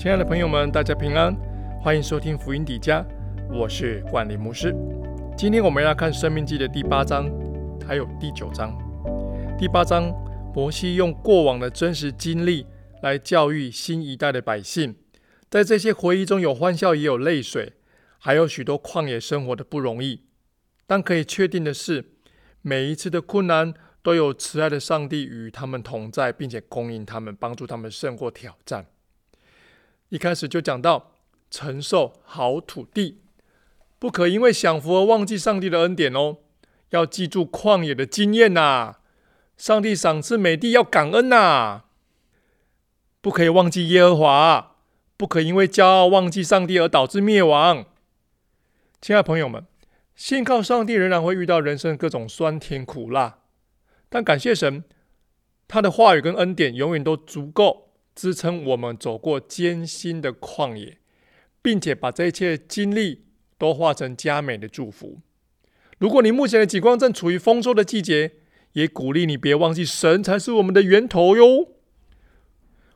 亲爱的朋友们，大家平安，欢迎收听福音底家，我是冠霖牧师。今天我们要看《生命记》的第八章，还有第九章。第八章，摩西用过往的真实经历来教育新一代的百姓，在这些回忆中有欢笑，也有泪水，还有许多旷野生活的不容易。但可以确定的是，每一次的困难都有慈爱的上帝与他们同在，并且供应他们，帮助他们胜过挑战。一开始就讲到承受好土地，不可因为享福而忘记上帝的恩典哦。要记住旷野的经验呐，上帝赏赐美地要感恩呐，不可以忘记耶和华，不可因为骄傲忘记上帝而导致灭亡。亲爱朋友们，信靠上帝仍然会遇到人生各种酸甜苦辣，但感谢神，他的话语跟恩典永远都足够。支撑我们走过艰辛的旷野，并且把这一切经历都化成佳美的祝福。如果你目前的景况正处于丰收的季节，也鼓励你别忘记神才是我们的源头哟。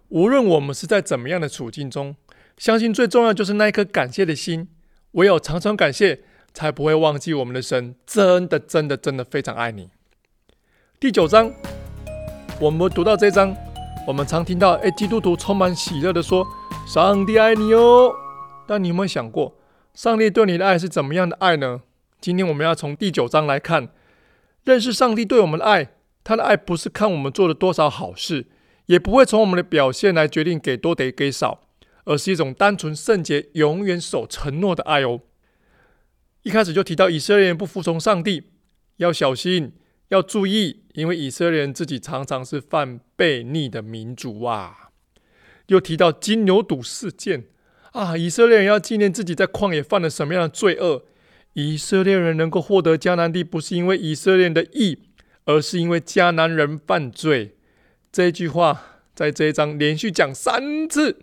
无论我们是在怎么样的处境中，相信最重要就是那一颗感谢的心。唯有常常感谢，才不会忘记我们的神真的真的真的非常爱你。第九章，我们读到这章。我们常听到，哎，基督徒充满喜乐的说：“上帝爱你哦。”但你有没有想过，上帝对你的爱是怎么样的爱呢？今天我们要从第九章来看，认识上帝对我们的爱。他的爱不是看我们做了多少好事，也不会从我们的表现来决定给多得给少，而是一种单纯圣洁、永远守承诺的爱哦。一开始就提到以色列人不服从上帝，要小心。要注意，因为以色列人自己常常是犯悖逆的民族啊。又提到金牛犊事件啊，以色列人要纪念自己在旷野犯了什么样的罪恶。以色列人能够获得迦南地，不是因为以色列的义，而是因为迦南人犯罪。这句话在这一章连续讲三次，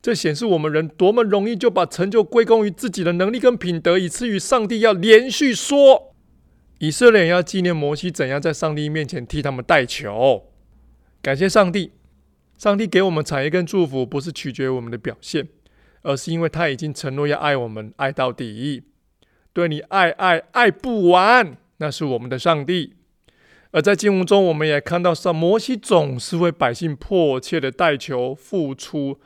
这显示我们人多么容易就把成就归功于自己的能力跟品德，以至于上帝要连续说。以色列人要纪念摩西怎样在上帝面前替他们代求，感谢上帝。上帝给我们产业跟祝福，不是取决于我们的表现，而是因为他已经承诺要爱我们，爱到底，对你爱爱爱不完。那是我们的上帝。而在经文中，我们也看到，上摩西总是为百姓迫切的代求、付出。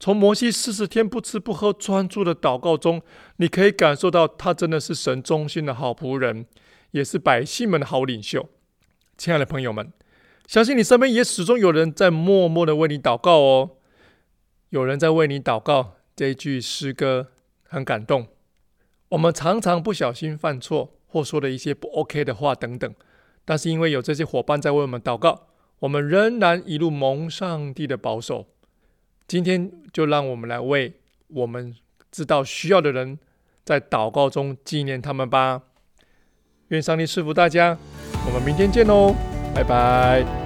从摩西四十天不吃不喝、专注的祷告中，你可以感受到他真的是神忠心的好仆人。也是百姓们的好领袖，亲爱的朋友们，相信你身边也始终有人在默默的为你祷告哦。有人在为你祷告，这一句诗歌很感动。我们常常不小心犯错，或说了一些不 OK 的话等等，但是因为有这些伙伴在为我们祷告，我们仍然一路蒙上帝的保守。今天就让我们来为我们知道需要的人，在祷告中纪念他们吧。愿上帝赐福大家，我们明天见喽，拜拜。